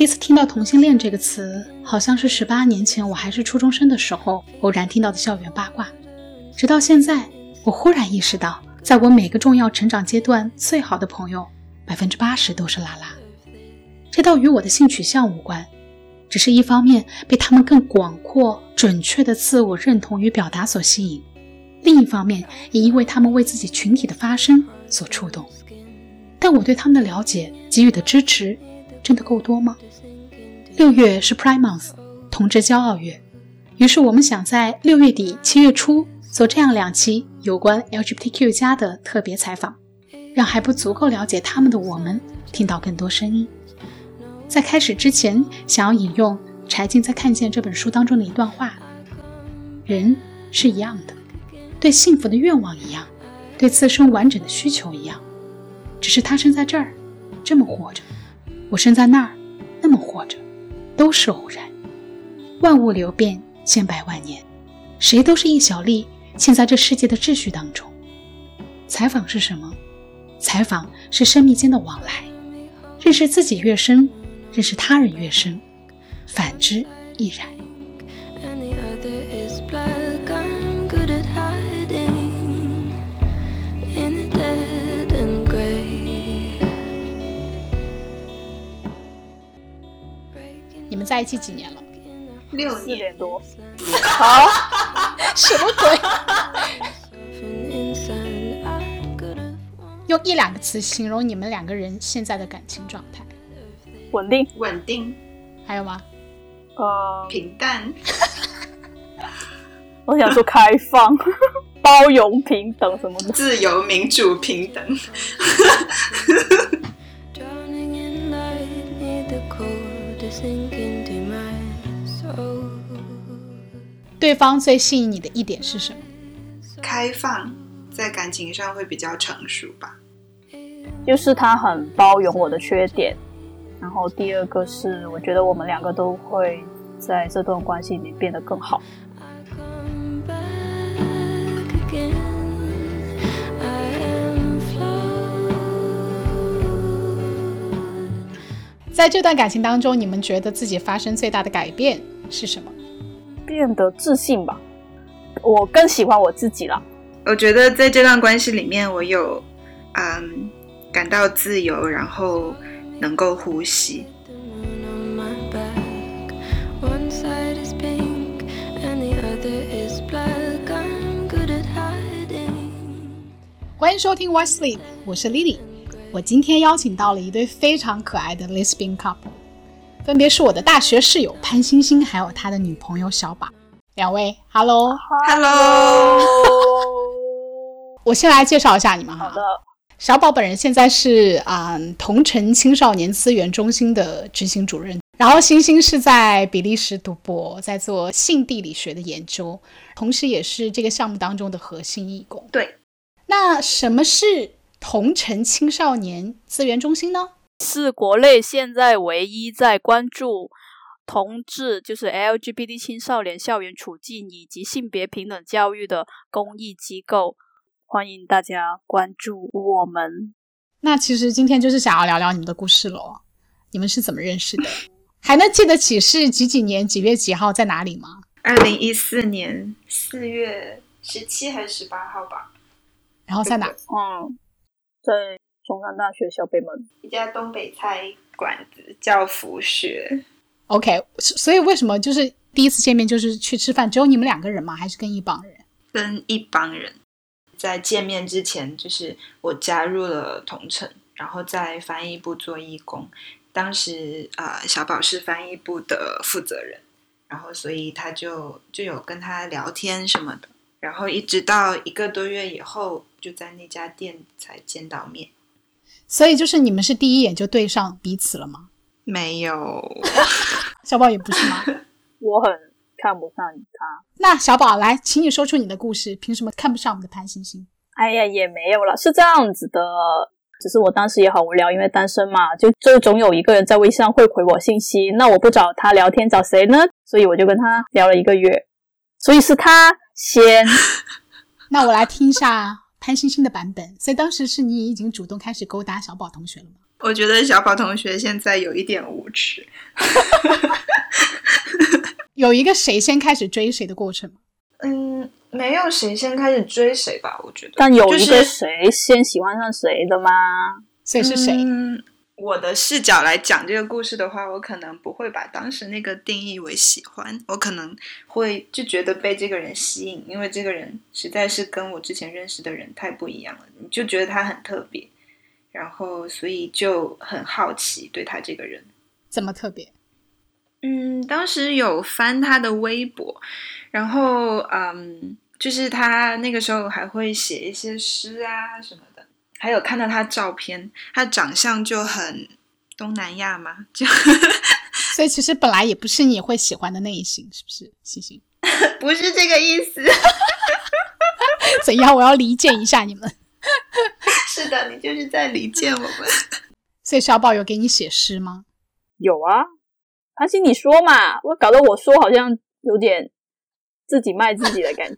第一次听到同性恋这个词，好像是十八年前我还是初中生的时候偶然听到的校园八卦。直到现在，我忽然意识到，在我每个重要成长阶段，最好的朋友百分之八十都是拉拉。这倒与我的性取向无关，只是一方面被他们更广阔、准确的自我认同与表达所吸引，另一方面也因为他们为自己群体的发声所触动。但我对他们的了解给予的支持，真的够多吗？六月是 Prime Month，同志骄傲月。于是我们想在六月底、七月初做这样两期有关 LGBTQ 加的特别采访，让还不足够了解他们的我们听到更多声音。在开始之前，想要引用柴静在《看见》这本书当中的一段话：人是一样的，对幸福的愿望一样，对自身完整的需求一样。只是他生在这儿，这么活着；我生在那儿，那么活着，都是偶然。万物流变，千百万年，谁都是一小粒，嵌在这世界的秩序当中。采访是什么？采访是生命间的往来，认识自己越深，认识他人越深，反之亦然。在一起几年了？六年多。好，什么鬼？用一两个词形容你们两个人现在的感情状态：稳定，稳定。还有吗？呃，平淡。我想说开放、包容、平等什么的。自由、民主、平等。对方最吸引你的一点是什么？开放，在感情上会比较成熟吧。就是他很包容我的缺点，然后第二个是我觉得我们两个都会在这段关系里变得更好。在这段感情当中，你们觉得自己发生最大的改变是什么？变得自信吧，我更喜欢我自己了。我觉得在这段关系里面，我有嗯感到自由，然后能够呼吸。欢迎收听 Why Sleep，我是 Lily。我今天邀请到了一对非常可爱的 Lesbian couple。分别是我的大学室友潘星星，还有他的女朋友小宝。两位，Hello，Hello。我先来介绍一下你们哈。好的。小宝本人现在是啊同城青少年资源中心的执行主任，然后星星是在比利时读博，在做性地理学的研究，同时也是这个项目当中的核心义工。对。那什么是同城青少年资源中心呢？是国内现在唯一在关注同志，就是 LGBT 青少年校园处境以及性别平等教育的公益机构，欢迎大家关注我们。那其实今天就是想要聊聊你们的故事喽。你们是怎么认识的？还能记得起是几几年几月几号在哪里吗？二零一四年四月十七还是十八号吧。然后在哪？嗯，在。中山大学小北门一家东北菜馆子叫福学。OK，所以为什么就是第一次见面就是去吃饭？只有你们两个人吗？还是跟一帮人？跟一帮人。在见面之前，就是我加入了同城，然后在翻译部做义工。当时啊，小宝是翻译部的负责人，然后所以他就就有跟他聊天什么的。然后一直到一个多月以后，就在那家店才见到面。所以就是你们是第一眼就对上彼此了吗？没有，小宝也不是吗？我很看不上他。那小宝来，请你说出你的故事，凭什么看不上我们的潘星星？哎呀，也没有了，是这样子的，只是我当时也好无聊，因为单身嘛，就就总有一个人在微信上会回我信息，那我不找他聊天找谁呢？所以我就跟他聊了一个月，所以是他先。那我来听一下。潘星星的版本，所以当时是你已经主动开始勾搭小宝同学了吗？我觉得小宝同学现在有一点无耻。有一个谁先开始追谁的过程吗？嗯，没有谁先开始追谁吧？我觉得，但有一就是个谁先喜欢上谁的吗？所以是谁？嗯，我的视角来讲这个故事的话，我可能不会把当时那个定义为喜欢，我可能会就觉得被这个人吸引，因为这个人实在是跟我之前认识的人太不一样了，你就觉得他很特别，然后所以就很好奇对他这个人。怎么特别？嗯，当时有翻他的微博，然后嗯，就是他那个时候还会写一些诗啊什么的，还有看到他照片，他长相就很东南亚嘛，就所以其实本来也不是你会喜欢的类型，是不是？星星，不是这个意思。怎样？我要理解一下你们。是的，你就是在离间我们。所以小宝有给你写诗吗？有啊，潘心你说嘛，我搞得我说好像有点自己卖自己的感觉。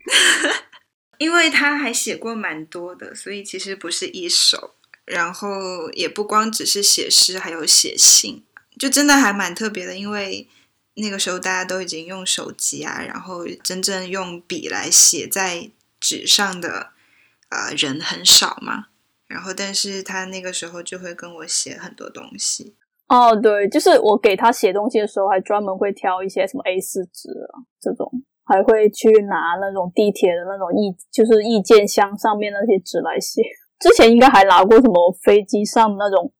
因为他还写过蛮多的，所以其实不是一首，然后也不光只是写诗，还有写信，就真的还蛮特别的。因为那个时候大家都已经用手机啊，然后真正用笔来写在纸上的呃人很少嘛。然后，但是他那个时候就会跟我写很多东西。哦，对，就是我给他写东西的时候，还专门会挑一些什么 A 四纸啊这种，还会去拿那种地铁的那种意，就是意见箱上面那些纸来写。之前应该还拿过什么飞机上那种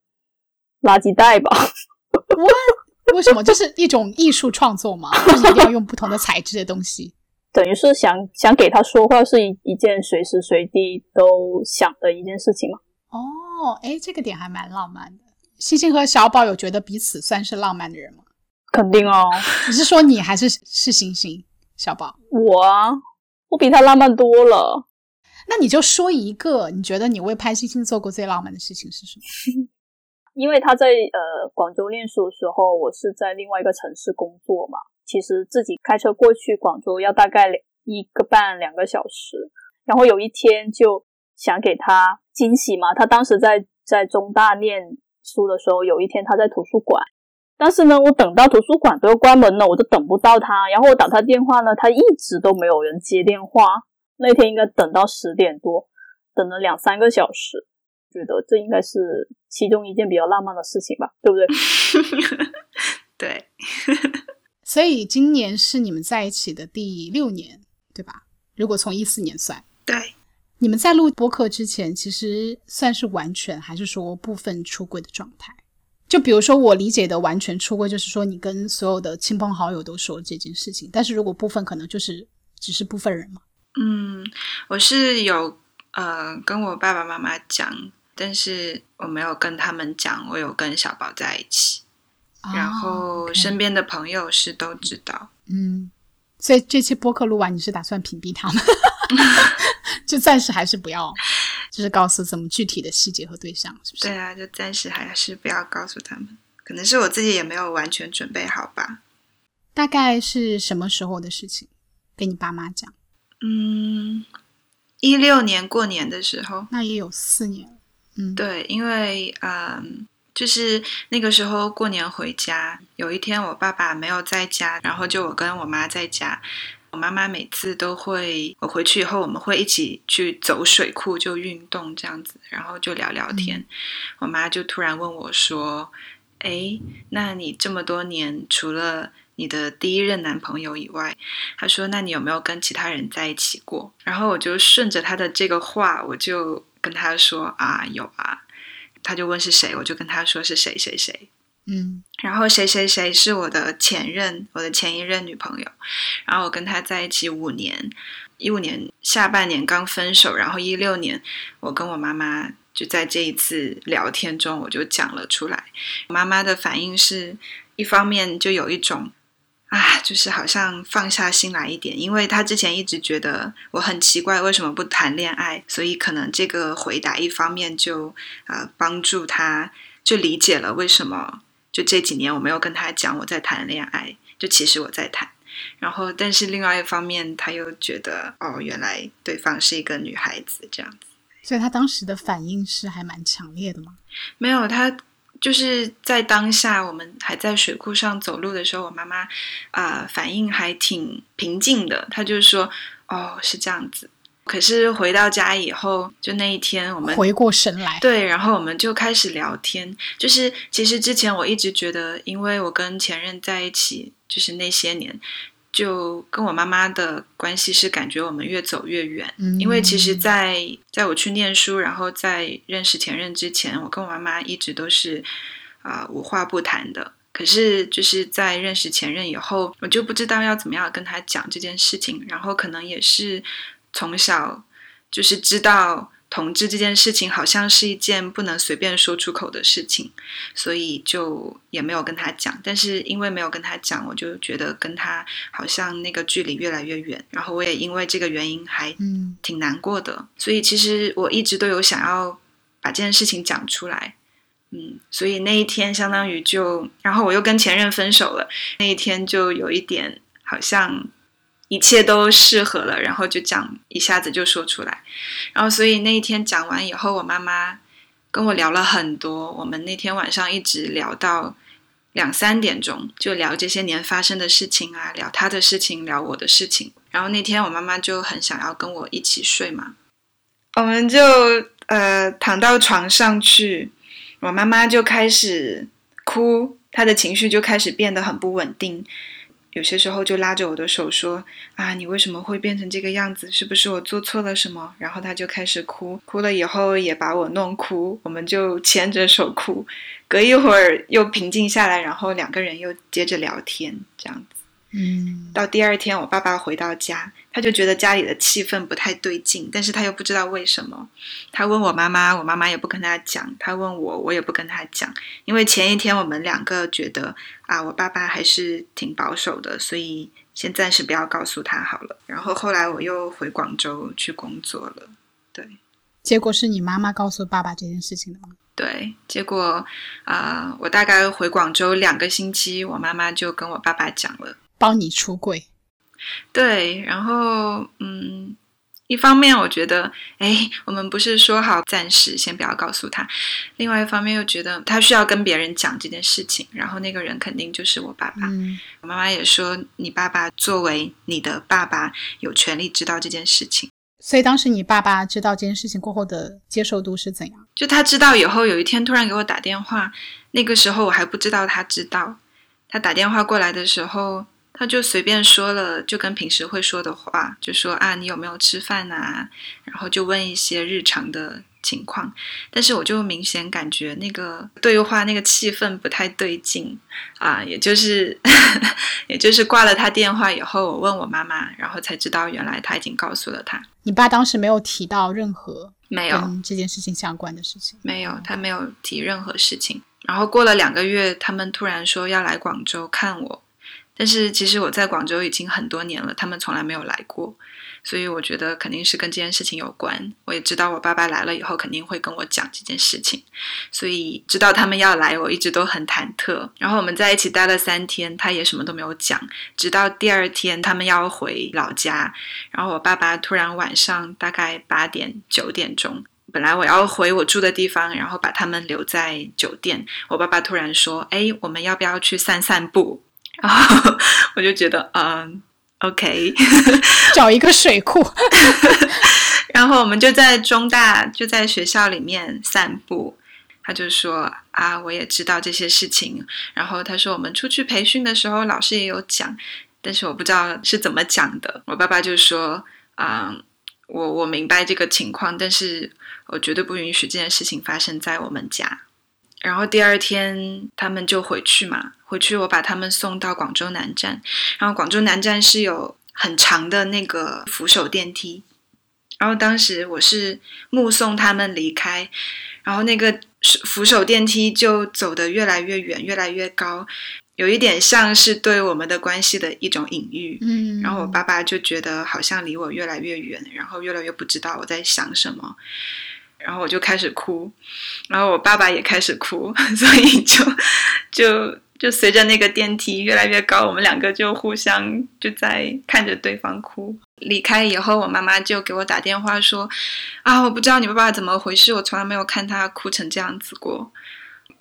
垃圾袋吧？为什么？就是一种艺术创作嘛？就是一定要用不同的材质的东西？等于是想想给他说话，是一一件随时随地都想的一件事情嘛。哦，哎，这个点还蛮浪漫的。星星和小宝有觉得彼此算是浪漫的人吗？肯定哦，你是说你还是是星星？小宝，我啊，我比他浪漫多了。那你就说一个，你觉得你为潘星星做过最浪漫的事情是什么？因为他在呃广州念书的时候，我是在另外一个城市工作嘛。其实自己开车过去广州要大概两一个半两个小时。然后有一天就想给他惊喜嘛，他当时在在中大念书的时候，有一天他在图书馆，但是呢，我等到图书馆都要关门了，我都等不到他。然后我打他电话呢，他一直都没有人接电话。那天应该等到十点多，等了两三个小时，觉得这应该是其中一件比较浪漫的事情吧，对不对？对，所以今年是你们在一起的第六年，对吧？如果从一四年算，对，你们在录播客之前，其实算是完全还是说部分出轨的状态？就比如说我理解的完全出柜，就是说你跟所有的亲朋好友都说这件事情，但是如果部分，可能就是只是部分人嘛。嗯，我是有呃跟我爸爸妈妈讲，但是我没有跟他们讲，我有跟小宝在一起，然哦后身边的朋友是都知道。嗯，所以这期播客录完，你是打算屏蔽他们，就暂时还是不要，就是告诉怎么具体的细节和对象，是不是？对啊，就暂时还是不要告诉他们，可能是我自己也没有完全准备好吧。大概是什么时候的事情？跟你爸妈讲，嗯，一六年过年的时候，那也有四年了。嗯，对，因为嗯，就是那个时候过年回家，有一天我爸爸没有在家，然后就我跟我妈在家。我妈妈每次都会，我回去以后我们会一起去走水库，就运动这样子，然后就聊聊天。我妈就突然问我说：“哎，那你这么多年，除了你的第一任男朋友以外，她说那你有没有跟其他人在一起过？”然后我就顺着她的这个话，我就跟她说：“啊，有啊。”她就问是谁，我就跟她说是谁谁谁。嗯然后谁谁谁是我的前任，我的前一任女朋友。然后我跟她在一起五年，一五年下半年刚分手，然后一六年我跟我妈妈就在这一次聊天中我就讲了出来。妈妈的反应是一方面就有一种啊，就是好像放下心来一点，因为她之前一直觉得我很奇怪为什么不谈恋爱，所以可能这个回答一方面就呃帮助她就理解了为什么。就这几年我没有跟他讲我在谈恋爱，就其实我在谈。然后，但是另外一方面，他又觉得哦，原来对方是一个女孩子这样子。所以他当时的反应是还蛮强烈的吗。没有，他就是在当下，我们还在水库上走路的时候，我妈妈啊、反应还挺平静的，她就说：“哦，是这样子。”可是回到家以后，就那一天我们回过神来，对，然后我们就开始聊天。就是其实之前我一直觉得，因为我跟前任在一起，就是那些年，就跟我妈妈的关系是感觉我们越走越远。嗯因为其实在，在我去念书，然后在认识前任之前，我跟我妈妈一直都是啊、无话不谈的。可是就是在认识前任以后，我就不知道要怎么样跟他讲这件事情，然后可能也是从小就是知道同志这件事情好像是一件不能随便说出口的事情，所以就也没有跟他讲。但是因为没有跟他讲，我就觉得跟他好像那个距离越来越远，然后我也因为这个原因还嗯挺难过的。所以其实我一直都有想要把这件事情讲出来。嗯，所以那一天相当于就，然后我又跟前任分手了，那一天就有一点好像一切都适合了，然后就讲一下子就说出来，然后所以那一天讲完以后，我妈妈跟我聊了很多，我们那天晚上一直聊到两三点钟，就聊这些年发生的事情啊，聊她的事情，聊我的事情。然后那天我妈妈就很想要跟我一起睡嘛，我们就呃躺到床上去，我妈妈就开始哭，她的情绪就开始变得很不稳定。有些时候就拉着我的手说：“啊，你为什么会变成这个样子？是不是我做错了什么？”然后他就开始哭，哭了以后也把我弄哭，我们就牵着手哭。隔一会儿又平静下来，然后两个人又接着聊天，这样子。嗯到第二天，我爸爸回到家，他就觉得家里的气氛不太对劲，但是他又不知道为什么。他问我妈妈，我妈妈也不跟他讲；他问我，我也不跟他讲。因为前一天我们两个觉得啊，我爸爸还是挺保守的，所以先暂时不要告诉他好了。然后后来我又回广州去工作了，对结果是你妈妈告诉爸爸这件事情的吗？对。结果啊、我大概回广州两个星期，我妈妈就跟我爸爸讲了。帮你出柜，对，然后嗯，一方面我觉得，哎，我们不是说好暂时先不要告诉他；另外一方面又觉得他需要跟别人讲这件事情，然后那个人肯定就是我爸爸。嗯我妈妈也说，你爸爸作为你的爸爸，有权利知道这件事情。所以当时你爸爸知道这件事情过后的接受度是怎样？就他知道以后，有一天突然给我打电话，那个时候我还不知道他知道。他打电话过来的时候，他就随便说了，就跟平时会说的话，就说啊，你有没有吃饭啊？然后就问一些日常的情况。但是我就明显感觉那个对话那个气氛不太对劲啊，也就是 也就是挂了他电话以后，我问我妈妈，然后才知道原来他已经告诉了他，你爸当时没有提到任何没有。这件事情相关的事情。没有，他没有提任何事情。然后过了两个月，他们突然说要来广州看我，但是其实我在广州已经很多年了，他们从来没有来过，所以我觉得肯定是跟这件事情有关。我也知道我爸爸来了以后肯定会跟我讲这件事情，所以知道他们要来，我一直都很忐忑。然后我们在一起待了三天，他也什么都没有讲，直到第二天他们要回老家，然后我爸爸突然晚上大概八点九点钟。本来我要回我住的地方，然后把他们留在酒店。我爸爸突然说：“哎，我们要不要去散散步？”然后我就觉得，嗯，OK。找一个水库，然后我们就在中大，就在学校里面散步。他就说：“啊，我也知道这些事情。”然后他说：“我们出去培训的时候，老师也有讲，但是我不知道是怎么讲的。”我爸爸就说：“啊、我我明白这个情况，但是我绝对不允许这件事情发生在我们家。”然后第二天他们就回去嘛，回去我把他们送到广州南站，然后广州南站是有很长的那个扶手电梯，然后当时我是目送他们离开，然后那个扶手电梯就走得越来越远，越来越高，有一点像是对我们的关系的一种隐喻。嗯，然后我爸爸就觉得好像离我越来越远，然后越来越不知道我在想什么，然后我就开始哭，然后我爸爸也开始哭，所以就就就随着那个电梯越来越高，我们两个就互相就在看着对方哭。离开以后，我妈妈就给我打电话说：“啊，我不知道你爸爸怎么回事，我从来没有看他哭成这样子过。”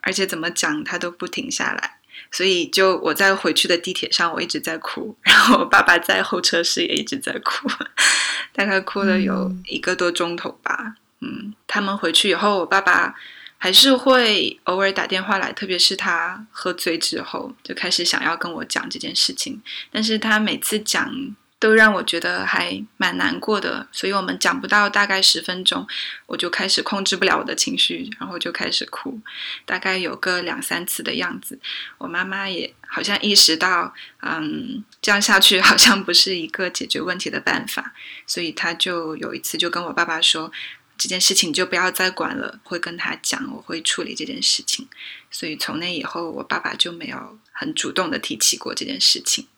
而且怎么讲他都不停下来。所以，就我在回去的地铁上，我一直在哭，然后我爸爸在候车室也一直在哭，大概哭了有一个多钟头吧。嗯，他们回去以后，我爸爸还是会偶尔打电话来，特别是他喝醉之后，就开始想要跟我讲这件事情。但是他每次讲，都让我觉得还蛮难过的。所以我们讲不到大概十分钟，我就开始控制不了我的情绪，然后就开始哭，大概有个两三次的样子。我妈妈也好像意识到，嗯，这样下去好像不是一个解决问题的办法，所以她就有一次就跟我爸爸说。这件事情就不要再管了，会跟他讲，我会处理这件事情。所以从那以后，我爸爸就没有很主动的提起过这件事情。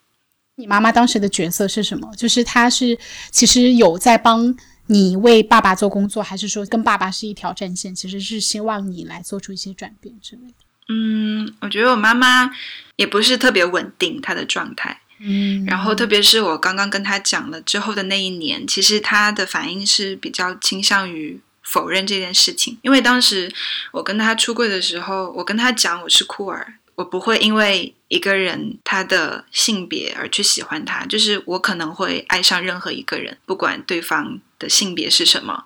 你妈妈当时的角色是什么？就是她是其实有在帮你为爸爸做工作，还是说跟爸爸是一条战线？其实是希望你来做出一些转变之类的。嗯，我觉得我妈妈也不是特别稳定，她的状态。嗯，然后特别是我刚刚跟他讲了之后的那一年，其实他的反应是比较倾向于否认这件事情。因为当时我跟他出柜的时候，我跟他讲我是酷儿，我不会因为一个人他的性别而去喜欢他，就是我可能会爱上任何一个人，不管对方的性别是什么，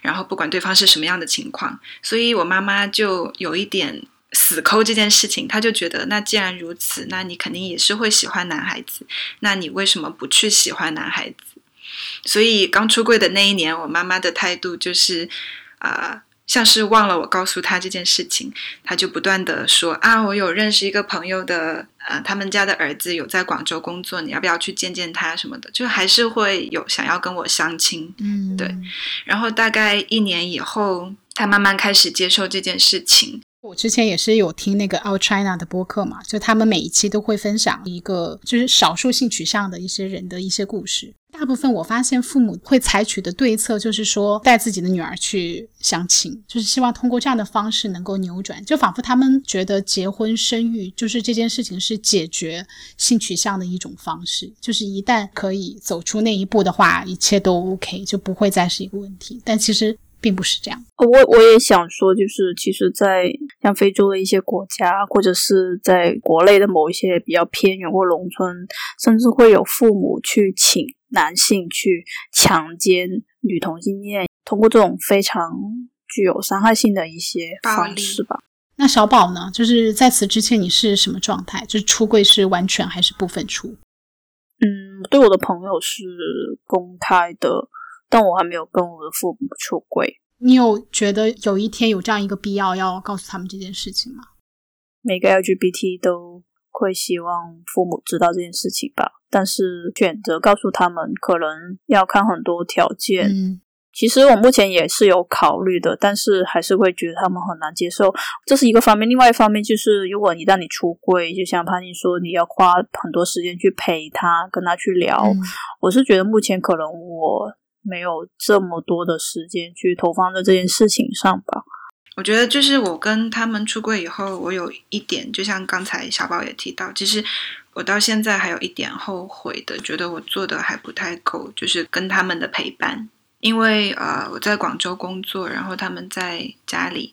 然后不管对方是什么样的情况。所以我妈妈就有一点。死抠这件事情，他就觉得，那既然如此，那你肯定也是会喜欢男孩子，那你为什么不去喜欢男孩子？所以刚出柜的那一年，我妈妈的态度就是，啊，像是忘了我告诉她这件事情，她就不断的说啊，我有认识一个朋友的，呃，他们家的儿子有在广州工作，你要不要去见见他什么的？就还是会有想要跟我相亲，嗯，对。然后大概一年以后，他慢慢开始接受这件事情。我之前也是有听那个 Out China 的播客嘛，就他们每一期都会分享一个就是少数性取向的一些人的一些故事。大部分我发现父母会采取的对策就是说带自己的女儿去相亲，就是希望通过这样的方式能够扭转，就仿佛他们觉得结婚生育就是这件事情是解决性取向的一种方式，就是一旦可以走出那一步的话，一切都 OK，就不会再是一个问题。但其实。并不是这样。我我也想说，就是其实，在像非洲的一些国家，或者是在国内的某一些比较偏远或农村，甚至会有父母去请男性去强奸女同性恋，通过这种非常具有伤害性的一些方式吧。那小宝呢？就是在此之前你是什么状态？就是出柜是完全还是部分出？嗯，对我的朋友是公开的。但我还没有跟我的父母出轨。你有觉得有一天有这样一个必要要告诉他们这件事情吗？每个 LGBT 都会希望父母知道这件事情吧，但是选择告诉他们，可能要看很多条件。嗯，其实我目前也是有考虑的，但是还是会觉得他们很难接受，这是一个方面。另外一方面就是，如果一旦你出柜，就像潘妮说，你要花很多时间去陪他，跟他去聊。我是觉得目前可能我。没有这么多的时间去投放在这件事情上吧。我觉得就是我跟他们出柜以后，我有一点，就像刚才小宝也提到，其实我到现在还有一点后悔的，觉得我做的还不太够，就是跟他们的陪伴。因为呃，我在广州工作，然后他们在家里，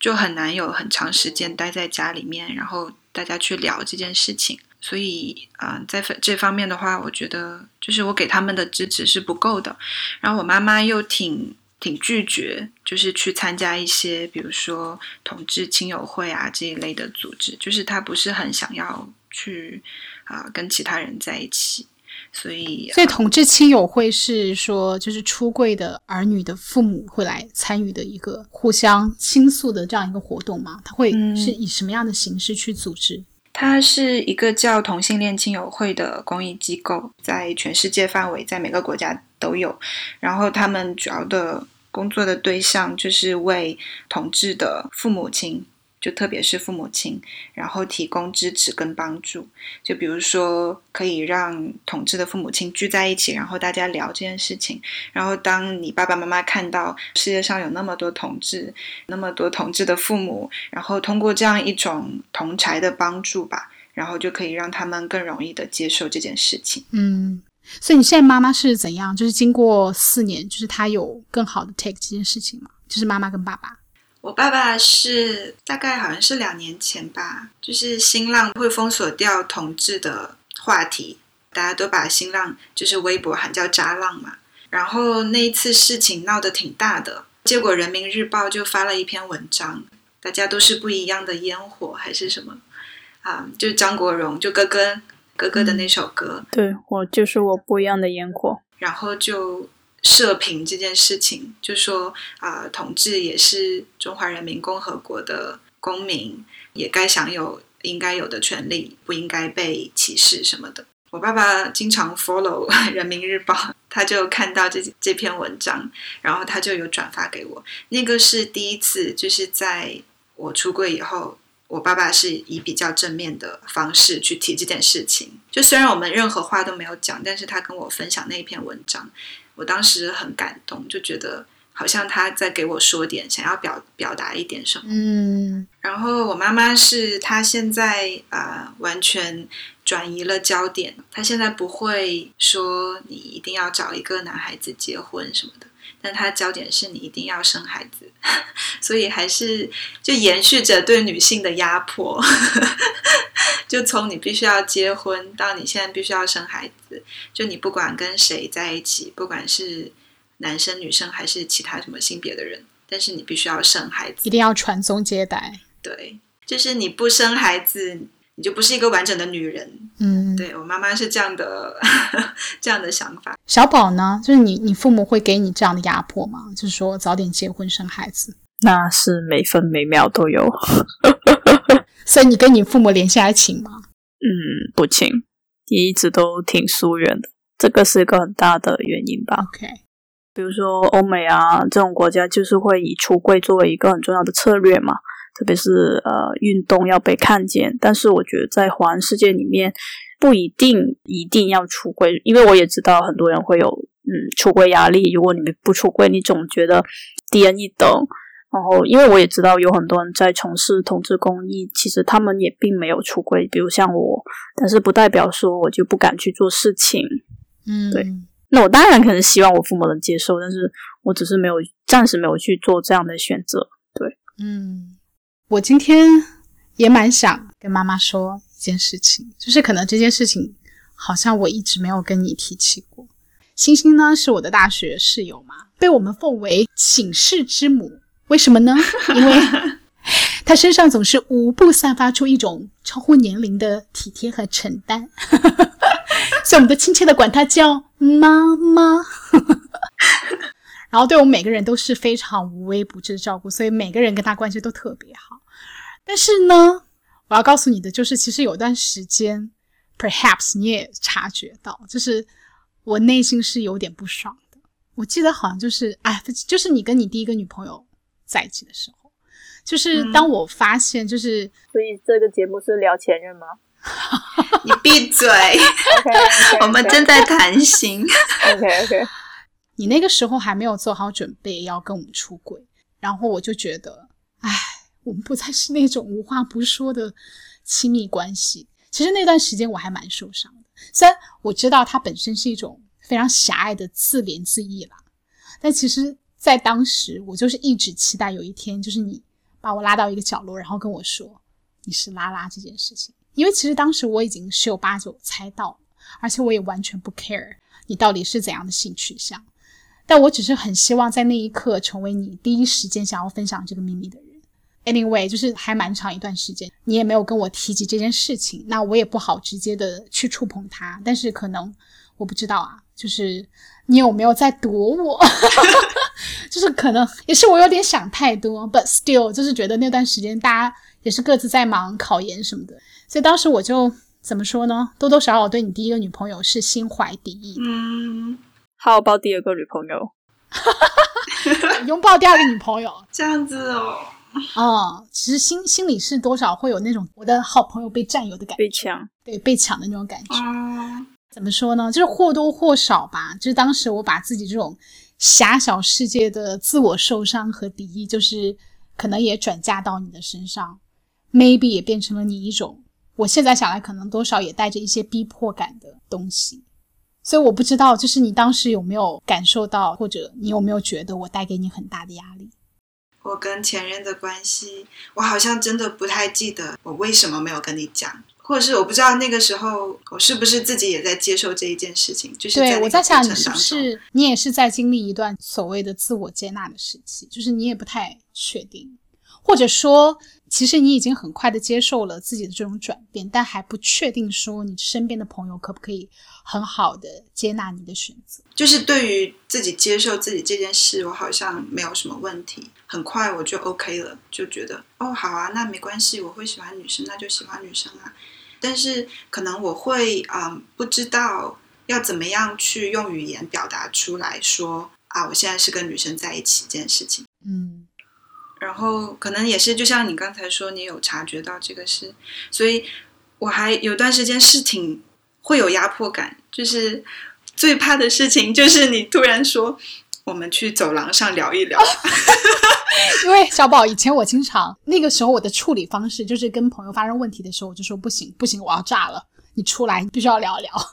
就很难有很长时间待在家里面，然后大家去聊这件事情。所以啊，在这方面的话，我觉得就是我给他们的支持是不够的。然后我妈妈又挺挺拒绝，就是去参加一些，比如说同志亲友会啊这一类的组织，就是她不是很想要去啊跟其他人在一起。所以，所以同志亲友会是说，就是出柜的儿女的父母会来参与的一个互相倾诉的这样一个活动吗？他会是以什么样的形式去组织？它是一个叫同性恋亲友会的公益机构，在全世界范围，在每个国家都有。然后他们主要的工作的对象就是为同志的父母亲。就特别是父母亲，然后提供支持跟帮助。就比如说，可以让同志的父母亲聚在一起，然后大家聊这件事情。然后，当你爸爸妈妈看到世界上有那么多同志，那么多同志的父母，然后通过这样一种同才的帮助吧，然后就可以让他们更容易的接受这件事情。嗯，所以你现在妈妈是怎样？就是经过四年，就是她有更好的 take 这件事情吗？就是妈妈跟爸爸。我爸爸是大概好像是两年前吧，就是新浪会封锁掉同志的话题，大家都把新浪就是微博喊叫“渣浪”嘛。然后那一次事情闹得挺大的，结果人民日报就发了一篇文章，大家都是不一样的烟火还是什么啊？就张国荣就哥哥哥哥的那首歌，对我就是我不一样的烟火，然后就。社评这件事情，就说啊，同志也是中华人民共和国的公民，也该享有应该有的权利，不应该被歧视什么的。我爸爸经常 follow 人民日报，他就看到这这篇文章，然后他就有转发给我。那个是第一次，就是在我出柜以后，我爸爸是以比较正面的方式去提这件事情。就虽然我们任何话都没有讲，但是他跟我分享那一篇文章。我当时很感动，就觉得好像他在给我说点，想要表表达一点什么。嗯，然后我妈妈是她现在啊完全转移了焦点，她现在不会说你一定要找一个男孩子结婚什么的，但它焦点是你一定要生孩子，所以还是就延续着对女性的压迫。就从你必须要结婚到你现在必须要生孩子，就你不管跟谁在一起，不管是男生女生还是其他什么性别的人，但是你必须要生孩子，一定要传宗接代。对，就是你不生孩子，你就不是一个完整的女人。嗯，对我妈妈是这样的 这样的想法。小宝呢，就是你你父母会给你这样的压迫吗？就是说早点结婚生孩子？那是每分每秒都有。所以你跟你父母联系还亲吗？嗯，不亲，一直都挺疏远的。这个是一个很大的原因吧？OK，比如说欧美啊这种国家，就是会以出柜作为一个很重要的策略嘛。特别是呃运动要被看见，但是我觉得在华人世界里面不一定一定要出柜，因为我也知道很多人会有嗯出柜压力。如果你们不出柜，你总觉得低人一等。然后，因为我也知道有很多人在从事同志公益，其实他们也并没有出柜，比如像我，但是不代表说我就不敢去做事情。嗯，对。那我当然可能希望我父母能接受，但是我只是没有暂时没有去做这样的选择。对，嗯，我今天也蛮想跟妈妈说一件事情，就是可能这件事情好像我一直没有跟你提起过。星星呢是我的大学室友嘛，被我们奉为寝室之母。为什么呢？因为她身上总是无不散发出一种超乎年龄的体贴和承担，所以我们都亲切的管她叫妈妈。然后对我们每个人都是非常无微不至的照顾，所以每个人跟他关系都特别好。但是呢，我要告诉你的就是，其实有段时间，perhaps 你也察觉到，就是我内心是有点不爽的。我记得好像就是，哎，就是你跟你第一个女朋友。在一起的时候，就是当我发现，就是所以这个节目是聊前任吗？你闭嘴！我们正在谈心。OK OK，你那个时候还没有做好准备要跟我们出轨，然后我就觉得，哎，我们不再是那种无话不说的亲密关系。其实那段时间我还蛮受伤的，虽然我知道它本身是一种非常狭隘的自怜自艾啦，但其实。在当时，我就是一直期待有一天，就是你把我拉到一个角落，然后跟我说你是拉拉这件事情。因为其实当时我已经十有八九猜到，而且我也完全不 care 你到底是怎样的性取向。但我只是很希望在那一刻成为你第一时间想要分享这个秘密的人。Anyway，就是还蛮长一段时间，你也没有跟我提及这件事情，那我也不好直接的去触碰它。但是可能我不知道啊，就是你有没有在躲我？就是可能也是我有点想太多，but still 就是觉得那段时间大家也是各自在忙考研什么的，所以当时我就怎么说呢？多多少少对你第一个女朋友是心怀敌意。嗯，好，抱第二个女朋友，拥抱第二个女朋友，这样子哦。哦，其实心心里是多少会有那种我的好朋友被占有的感觉，被抢，对，被抢的那种感觉。怎么说呢？就是或多或少吧。就是当时我把自己这种。狭小世界的自我受伤和敌意，就是可能也转嫁到你的身上，maybe 也变成了你一种。我现在想来，可能多少也带着一些逼迫感的东西。所以我不知道，就是你当时有没有感受到，或者你有没有觉得我带给你很大的压力？我跟前任的关系，我好像真的不太记得我为什么没有跟你讲，或者是我不知道那个时候我是不是自己也在接受这一件事情。就是在对我在想，你是你也是在经历一段所谓的自我接纳的时期？就是你也不太确定，或者说，其实你已经很快的接受了自己的这种转变，但还不确定说你身边的朋友可不可以很好的接纳你的选择。就是对于自己接受自己这件事，我好像没有什么问题，很快我就 OK 了，就觉得哦好啊，那没关系，我会喜欢女生，那就喜欢女生啊。但是可能我会嗯不知道要怎么样去用语言表达出来说啊，我现在是跟女生在一起这件事情。嗯然后可能也是，就像你刚才说，你有察觉到这个事，所以我还有段时间是挺会有压迫感，就是最怕的事情就是你突然说我们去走廊上聊一聊，因为小宝以前我经常那个时候我的处理方式就是跟朋友发生问题的时候，我就说不行不行，我要炸了，你出来，你必须要聊一聊。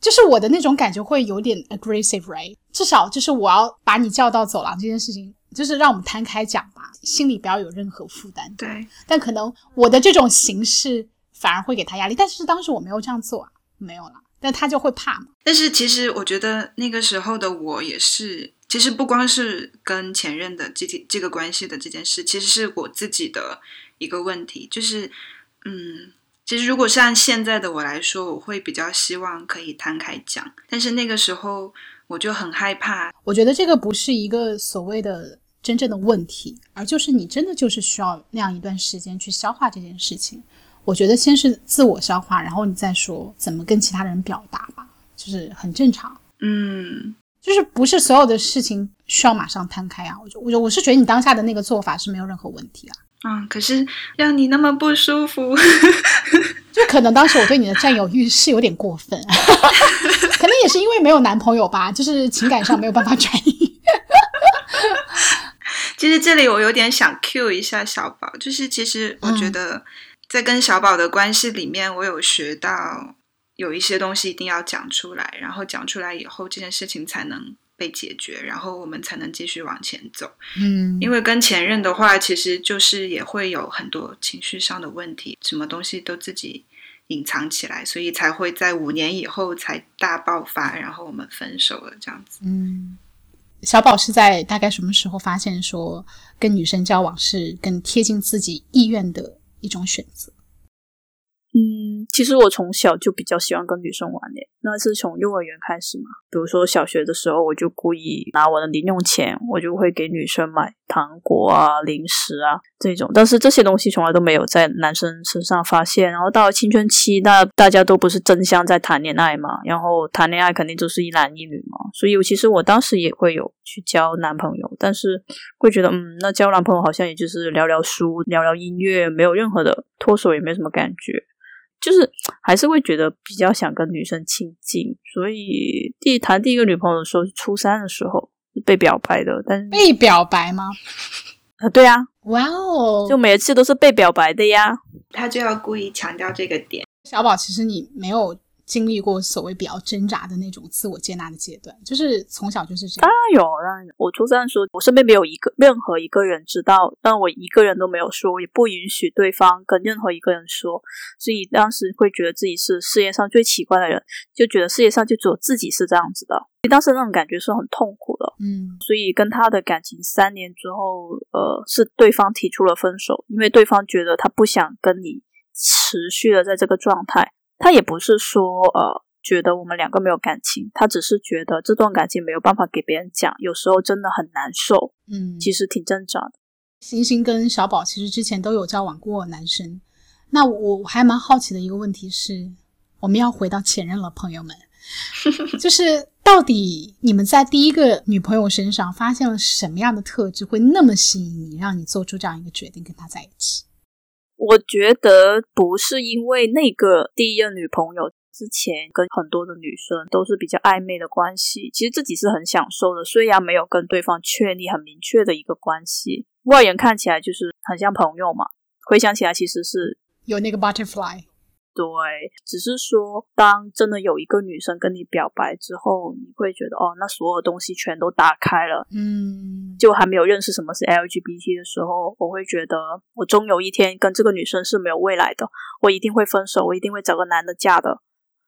就是我的那种感觉会有点 aggressive，right？至少就是我要把你叫到走廊这件事情，就是让我们摊开讲吧，心里不要有任何负担。对，但可能我的这种形式反而会给他压力，但是当时我没有这样做啊，没有啦，但他就会怕嘛。但是其实我觉得那个时候的我也是，其实不光是跟前任的这这个关系的这件事，其实是我自己的一个问题，就是嗯。其实，如果是按现在的我来说，我会比较希望可以摊开讲，但是那个时候我就很害怕。我觉得这个不是一个所谓的真正的问题，而就是你真的就是需要那样一段时间去消化这件事情。我觉得先是自我消化，然后你再说怎么跟其他人表达吧，就是很正常。嗯，就是不是所有的事情需要马上摊开啊。我就我我是觉得你当下的那个做法是没有任何问题啊。嗯，可是让你那么不舒服，就可能当时我对你的占有欲是有点过分，可能也是因为没有男朋友吧，就是情感上没有办法转移。其实这里我有点想 cue 一下小宝，就是其实我觉得在跟小宝的关系里面，我有学到有一些东西一定要讲出来，然后讲出来以后，这件事情才能被解决，然后我们才能继续往前走。嗯，因为跟前任的话，其实就是也会有很多情绪上的问题，什么东西都自己隐藏起来，所以才会在五年以后才大爆发，然后我们分手了这样子。嗯，小宝是在大概什么时候发现说跟女生交往是更贴近自己意愿的一种选择？嗯，其实我从小就比较喜欢跟女生玩的，那是从幼儿园开始嘛。比如说小学的时候，我就故意拿我的零用钱，我就会给女生买糖果啊、零食啊这种。但是这些东西从来都没有在男生身上发现。然后到了青春期，那大家都不是争相在谈恋爱嘛，然后谈恋爱肯定就是一男一女嘛。所以其实我当时也会有去交男朋友，但是会觉得，嗯，那交男朋友好像也就是聊聊书、聊聊音乐，没有任何的脱手，也没什么感觉。就是还是会觉得比较想跟女生亲近，所以第谈第一个女朋友的时候是初三的时候被表白的，但是被表白吗？啊，对啊，哇哦！就每次都是被表白的呀。他就要故意强调这个点。小宝，其实你没有经历过所谓比较挣扎的那种自我接纳的阶段，就是从小就是这样。当然有，当然有。我初三的时候，我身边没有一个任何一个人知道，但我一个人都没有说，我也不允许对方跟任何一个人说，所以当时会觉得自己是世界上最奇怪的人，就觉得世界上就只有自己是这样子的。当时那种感觉是很痛苦的，嗯所以跟他的感情三年之后，呃，是对方提出了分手，因为对方觉得他不想跟你持续的在这个状态。他也不是说呃觉得我们两个没有感情，他只是觉得这段感情没有办法给别人讲，有时候真的很难受，嗯，其实挺挣扎的。星星跟小宝其实之前都有交往过男生。那我我还蛮好奇的一个问题是，我们要回到前任了，朋友们，就是到底你们在第一个女朋友身上发现了什么样的特质会那么吸引你，让你做出这样一个决定跟他在一起？我觉得不是因为那个第一任女朋友之前跟很多的女生都是比较暧昧的关系，其实自己是很享受的，虽然没有跟对方确立很明确的一个关系，外人看起来就是很像朋友嘛，回想起来其实是有那个 butterfly，对，只是说，当真的有一个女生跟你表白之后，你会觉得哦，那所有东西全都打开了。嗯，就还没有认识什么是 LGBT 的时候，我会觉得我终有一天跟这个女生是没有未来的，我一定会分手，我一定会找个男的嫁的。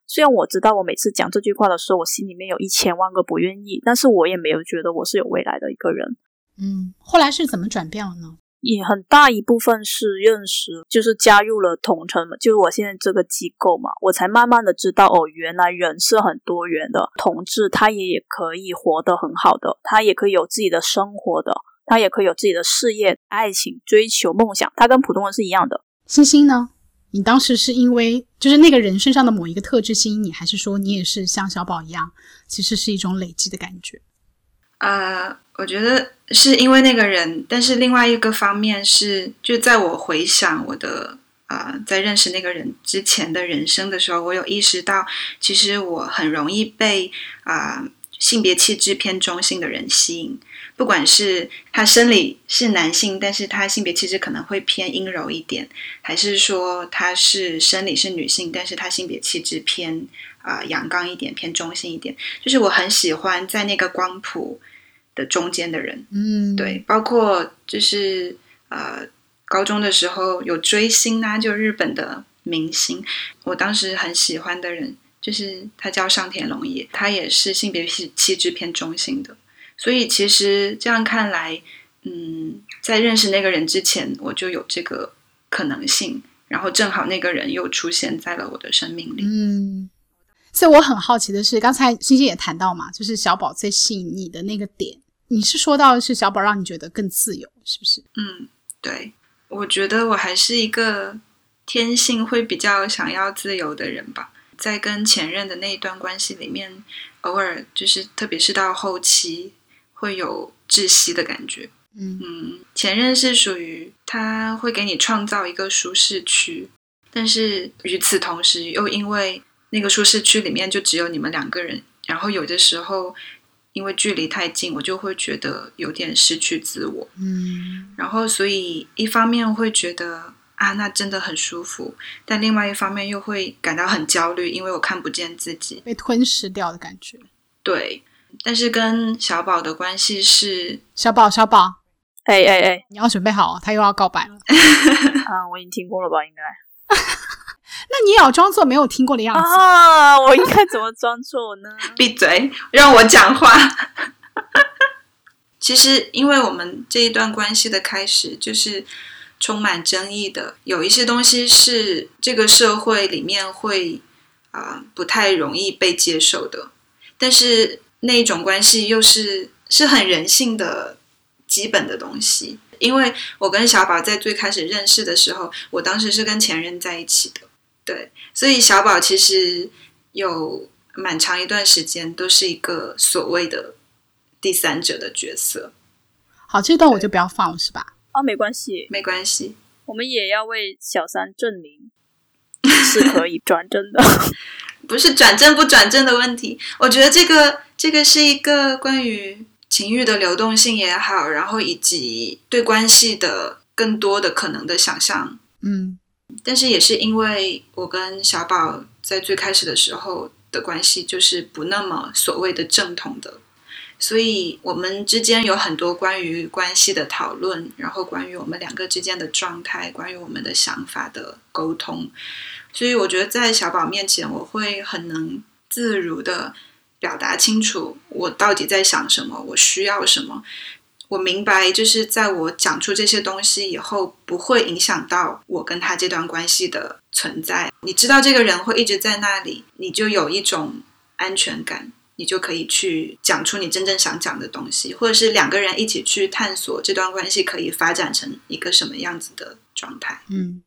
虽然我知道我每次讲这句话的时候，我心里面有一千万个不愿意，但是我也没有觉得我是有未来的一个人。嗯，后来是怎么转变了呢？也很大一部分是认识，就是加入了同城嘛，就是我现在这个机构嘛，我才慢慢的知道哦，原来人是很多元的，同志他也也可以活得很好的，他也可以有自己的生活的，他也可以有自己的事业、爱情、追求、梦想，他跟普通人是一样的。星星呢？你当时是因为就是那个人身上的某一个特质吸引你，还是说你也是像小宝一样，其实是一种累积的感觉？呃，我觉得是因为那个人，但是另外一个方面是，就在我回想我的呃，在认识那个人之前的人生的时候，我有意识到，其实我很容易被啊、性别气质偏中性的人吸引，不管是他生理是男性，但是他性别气质可能会偏阴柔一点，还是说他是生理是女性，但是他性别气质偏啊、阳刚一点，偏中性一点。就是我很喜欢在那个光谱的中间的人，嗯，对，包括就是呃高中的时候有追星啊，就日本的明星，我当时很喜欢的人就是他叫上田龙也，他也是性别气气质偏中性的，所以其实这样看来，嗯，在认识那个人之前，我就有这个可能性，然后正好那个人又出现在了我的生命里，嗯，所以我很好奇的是，刚才星星也谈到嘛，就是小宝最吸引你的那个点，你是说到的是小宝让你觉得更自由，是不是？嗯，对，我觉得我还是一个天性会比较想要自由的人吧。在跟前任的那一段关系里面，偶尔就是特别是到后期会有窒息的感觉。嗯嗯，前任是属于他会给你创造一个舒适区，但是与此同时又因为那个舒适区里面就只有你们两个人，然后有的时候因为距离太近，我就会觉得有点失去自我。嗯然后所以一方面会觉得啊，那真的很舒服，但另外一方面又会感到很焦虑，因为我看不见自己。被吞噬掉的感觉。对，但是跟小宝的关系是，小宝，小宝，哎哎哎，你要准备好哦，他又要告白了。啊，我已经听过了吧？应该那你也要装作没有听过的样子。啊，我应该怎么装作呢？闭嘴，让我讲话。其实，因为我们这一段关系的开始就是充满争议的，有一些东西是这个社会里面会啊、不太容易被接受的，但是那一种关系又是是很人性的基本的东西。因为我跟小宝在最开始认识的时候，我当时是跟前任在一起的，对，所以小宝其实有蛮长一段时间都是一个所谓的第三者的角色，好，这段我就不要放了，是吧？啊，没关系，没关系，我们也要为小三证明是可以转正的。不是转正不转正的问题。我觉得这个这个是一个关于情欲的流动性也好，然后以及对关系的更多的可能的想象。嗯但是也是因为我跟小宝在最开始的时候的关系就是不那么所谓的正统的，所以我们之间有很多关于关系的讨论，然后关于我们两个之间的状态，关于我们的想法的沟通。所以我觉得在小宝面前，我会很能自如的表达清楚我到底在想什么，我需要什么。我明白，就是在我讲出这些东西以后，不会影响到我跟他这段关系的存在。你知道这个人会一直在那里，你就有一种安全感，你就可以去讲出你真正想讲的东西，或者是两个人一起去探索这段关系可以发展成一个什么样子的状态。嗯，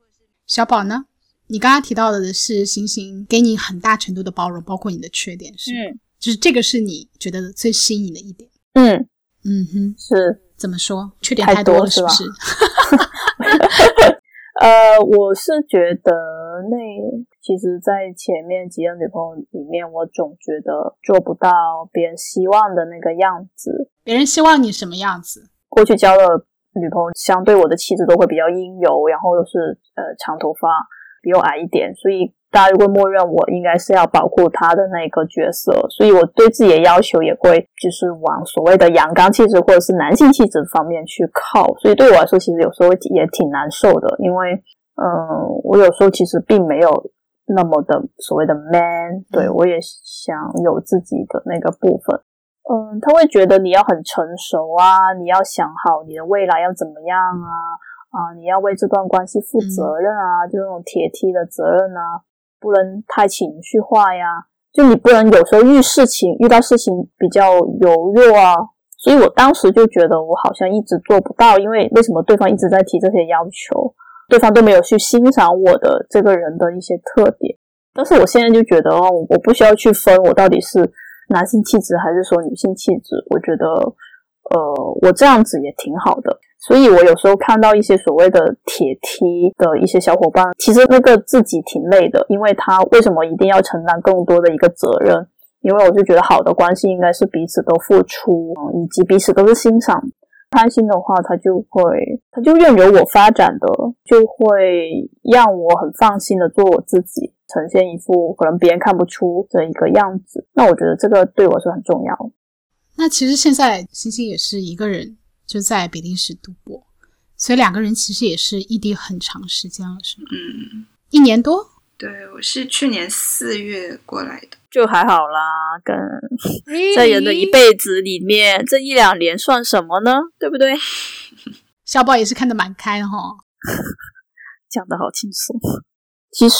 小宝呢？你刚刚提到的是星星给你很大程度的包容，包括你的缺点，是就是这个是你觉得最吸引你的一点。嗯，嗯哼，是怎么说？缺点太太多了，是吧是不是？呃，我是觉得那其实，在前面几任女朋友里面，我总觉得做不到别人希望的那个样子。别人希望你什么样子？过去交的女朋友，相对我的气质都会比较阴柔，然后又是呃长头发，比我矮一点，所以大家就会默认我应该是要保护他的那个角色，所以我对自己的要求也会就是往所谓的阳刚气质或者是男性气质方面去靠。所以对我来说，其实有时候也挺难受的，因为嗯，我有时候其实并没有那么的所谓的 man，对我也想有自己的那个部分。嗯，他会觉得你要很成熟啊，你要想好你的未来要怎么样啊，啊，你要为这段关系负责任啊，就那种铁梯的责任啊，不能太情绪化呀，就你不能有时候遇事情遇到事情比较柔弱啊，所以我当时就觉得我好像一直做不到，因为为什么对方一直在提这些要求，对方都没有去欣赏我的这个人的一些特点，但是我现在就觉得哦，我不需要去分我到底是。男性气质还是说女性气质？我觉得，呃，我这样子也挺好的。所以我有时候看到一些所谓的铁梯的一些小伙伴，其实那个自己挺累的，因为他为什么一定要承担更多的一个责任？因为我就觉得好的关系应该是彼此都付出，嗯以及彼此都是欣赏。开心的话，他就会，他就任由我发展的，就会让我很放心的做我自己。呈现一副可能别人看不出的一个样子，那我觉得这个对我是很重要。那其实现在星星也是一个人就在比利时度过，所以两个人其实也是异地很长时间了，是吗？嗯，一年多。对，我是去年四月过来的，就还好啦。跟在人的一辈子里面，这一两年算什么呢？对不对？小宝也是看得蛮开哈，讲的好轻松。其实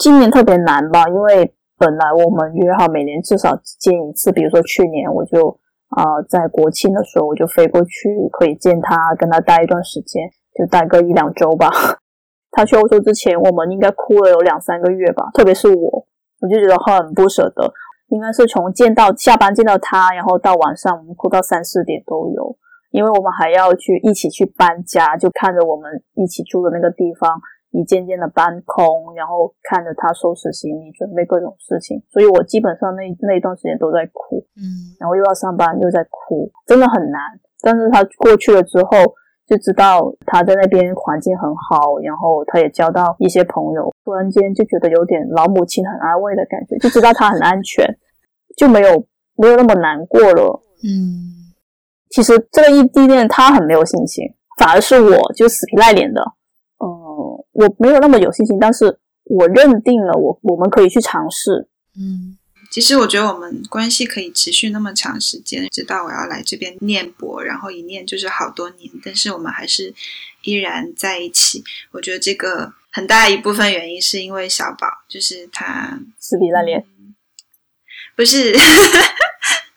今年特别难吧，因为本来我们约好每年至少见一次。比如说去年我就啊在国庆的时候我就飞过去可以见他，跟他待一段时间，就待个一两周吧。他去欧洲之前，我们应该哭了有两三个月吧，特别是我，我就觉得很不舍得。应该是从见到下班见到他，然后到晚上我们哭到三四点都有，因为我们还要去一起去搬家，就看着我们一起住的那个地方。一件件的搬空，然后看着他收拾行李，准备各种事情，所以我基本上那那一段时间都在哭，嗯，然后又要上班又在哭，真的很难。但是他过去了之后，就知道他在那边环境很好，然后他也交到一些朋友，突然间就觉得有点老母亲很安慰的感觉，就知道他很安全，就没有没有那么难过了。嗯，其实这个异地恋他很没有信心，反而是我就死皮赖脸的。我没有那么有信心，但是我认定了，我我们可以去尝试。嗯，其实我觉得我们关系可以持续那么长时间，直到我要来这边念博，然后一念就是好多年，但是我们还是依然在一起。我觉得这个很大一部分原因是因为小宝，就是他死皮赖脸，不是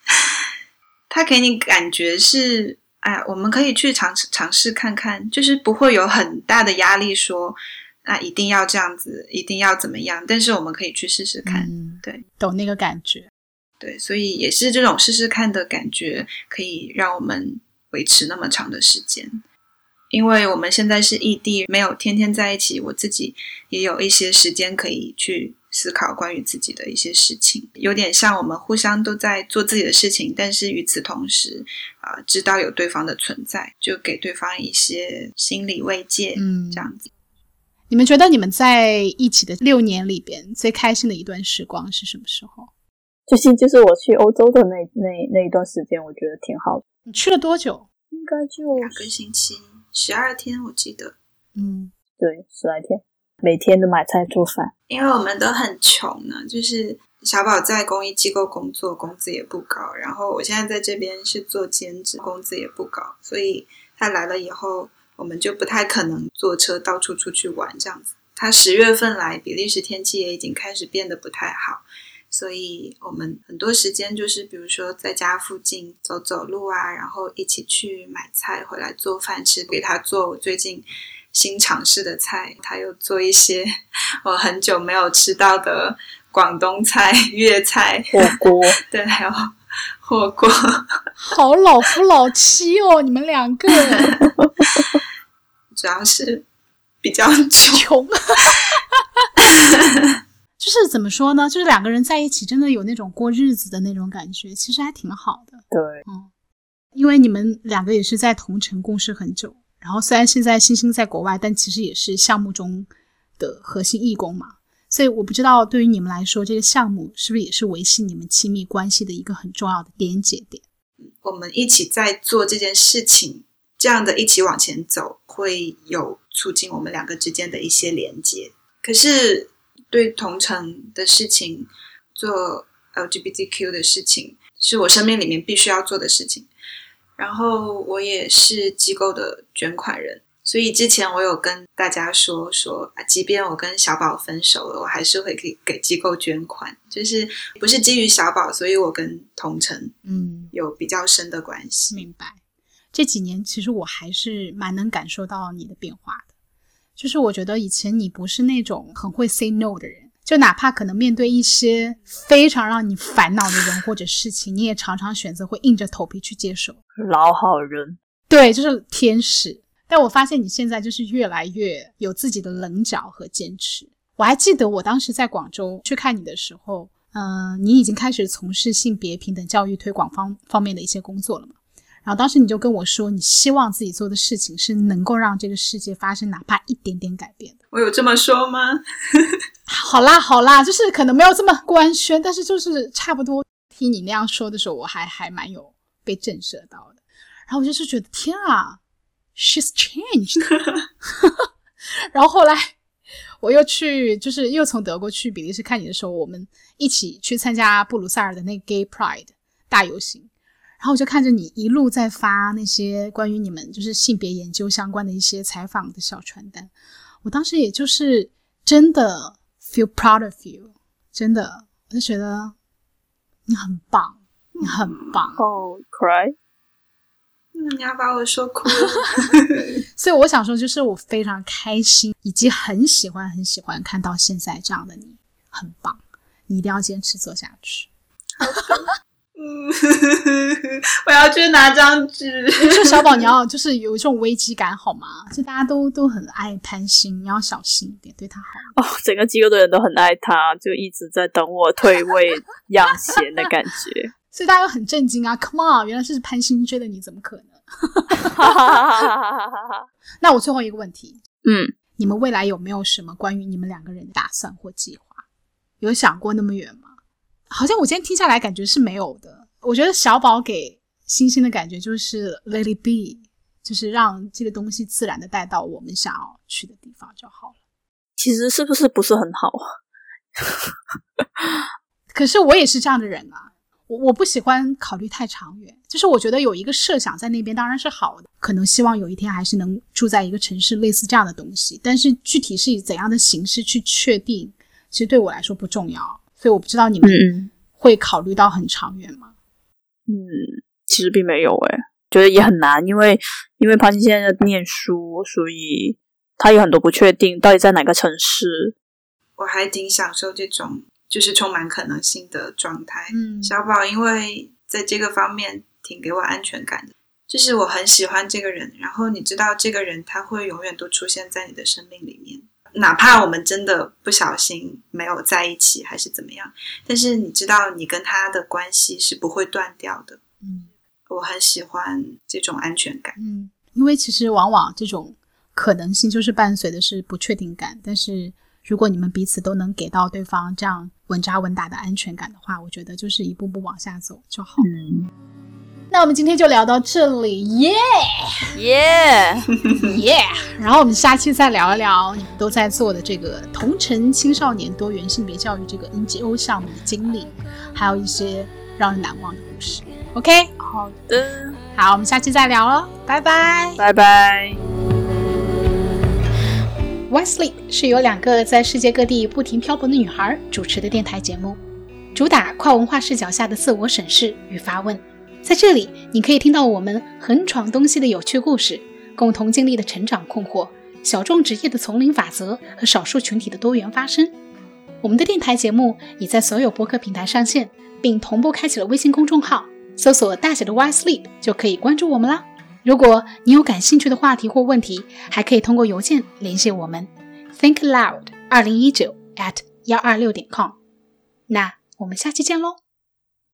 他给你感觉是。哎，我们可以去尝试尝试看看，就是不会有很大的压力，说那一定要这样子，一定要怎么样。但是我们可以去试试看，对，懂那个感觉，对，所以也是这种试试看的感觉，可以让我们维持那么长的时间。因为我们现在是异地，没有天天在一起，我自己也有一些时间可以去。思考关于自己的一些事情，有点像我们互相都在做自己的事情，但是与此同时，啊，知道有对方的存在，就给对方一些心理慰藉，嗯，这样子。你们觉得你们在一起的六年里边最开心的一段时光是什么时候？最近就是我去欧洲的那那那一段时间，我觉得挺好的。你去了多久？应该就两个星期，十二天，我记得。嗯，对，十来天。每天都买菜做饭，因为我们都很穷呢。就是小宝在公益机构工作，工资也不高。然后我现在在这边是做兼职，工资也不高。所以他来了以后，我们就不太可能坐车到处出去玩这样子。他十月份来，比利时天气也已经开始变得不太好，所以我们很多时间就是比如说在家附近走走路啊，然后一起去买菜回来做饭吃，给他做我最近。新尝试的菜，他又做一些我很久没有吃到的广东菜、粤菜、火锅，对，还有火锅，好老夫老妻哦，你们两个，主要是比较穷，就是怎么说呢？就是两个人在一起，真的有那种过日子的那种感觉，其实还挺好的。对，嗯，因为你们两个也是在同城共事很久。然后虽然现在星星在国外，但其实也是项目中的核心义工嘛，所以我不知道对于你们来说，这个项目是不是也是维系你们亲密关系的一个很重要的连接点？我们一起在做这件事情，这样的一起往前走，会有促进我们两个之间的一些连接。可是对同城的事情，做 LGBTQ 的事情，是我生命里面必须要做的事情。然后我也是机构的捐款人，所以之前我有跟大家说说啊，即便我跟小宝分手了，我还是会给给机构捐款，就是不是基于小宝，所以我跟同城嗯，有比较深的关系。明白。这几年其实我还是蛮能感受到你的变化的，就是我觉得以前你不是那种很会 say no 的人，就哪怕可能面对一些非常让你烦恼的人或者事情，你也常常选择会硬着头皮去接受。老好人，对，就是天使。但我发现你现在就是越来越有自己的棱角和坚持。我还记得我当时在广州去看你的时候，嗯、你已经开始从事性别平等教育推广方方面的一些工作了嘛。然后当时你就跟我说，你希望自己做的事情是能够让这个世界发生哪怕一点点改变的。我有这么说吗？好啦好啦，就是可能没有这么官宣，但是就是差不多。听你那样说的时候，我还还蛮有被震慑到的。然后我就是觉得天啊，she's changed。然后后来我又去，就是又从德国去比利时看你的时候，我们一起去参加布鲁塞尔的那个 Gay Pride 大游行。然后我就看着你一路在发那些关于你们就是性别研究相关的一些采访的小传单，我当时也就是真的 feel proud of you，真的，我就觉得你很棒，你很棒。哦、cry，嗯，你要把我说哭了。所以我想说，就是我非常开心，以及很喜欢很喜欢看到现在这样的你，很棒，你一定要坚持做下去。嗯，我要去拿张纸。就小宝，你要就是有一种危机感好吗？就大家都都很爱贪心，你要小心一点，对他好。哦，整个机构的人都很爱他，就一直在等我退位养闲的感觉。所以大家都很震惊啊！Come on，原来是潘星追的你，怎么可能？那我最后一个问题，嗯，你们未来有没有什么关于你们两个人的打算或计划？有想过那么远吗？好像我今天听下来感觉是没有的。我觉得小宝给星星的感觉就是 let it be，就是让这个东西自然的带到我们想要去的地方就好了。其实是不是不是很好？可是我也是这样的人啊，我我不喜欢考虑太长远，就是我觉得有一个设想在那边当然是好的，可能希望有一天还是能住在一个城市，类似这样的东西。但是具体是以怎样的形式去确定，其实对我来说不重要。所以我不知道你们嗯会考虑到很长远吗？嗯，其实并没有诶，觉得也很难，因为因为潘金现在在念书，所以他有很多不确定，到底在哪个城市。我还挺享受这种就是充满可能性的状态。嗯小宝因为在这个方面挺给我安全感的，就是我很喜欢这个人，然后你知道这个人他会永远都出现在你的生命里面，哪怕我们真的不小心没有在一起还是怎么样，但是你知道你跟他的关系是不会断掉的。嗯我很喜欢这种安全感。嗯，因为其实往往这种可能性就是伴随的是不确定感，但是如果你们彼此都能给到对方这样稳扎稳打的安全感的话，我觉得就是一步步往下走就好。嗯，那我们今天就聊到这里，耶耶！耶！然后我们下期再聊一聊你们都在做的这个同城青少年多元性别教育这个 NGO 项目的经历，还有一些让人难忘的故事。OK，好的，好，我们下期再聊哦，拜拜。拜拜。Why Sleep 是由两个在世界各地不停漂泊的女孩主持的电台节目，主打跨文化视角下的自我审视与发问。在这里，你可以听到我们横闯东西的有趣故事，共同经历的成长困惑，小众职业的丛林法则和少数群体的多元发声。我们的电台节目已在所有播客平台上线，并同步开启了微信公众号，搜索大写的 Y Sleep 就可以关注我们啦。如果你有感兴趣的话题或问题，还可以通过邮件联系我们，think loud 二零一九 at 幺二六点 com。那我们下期见喽。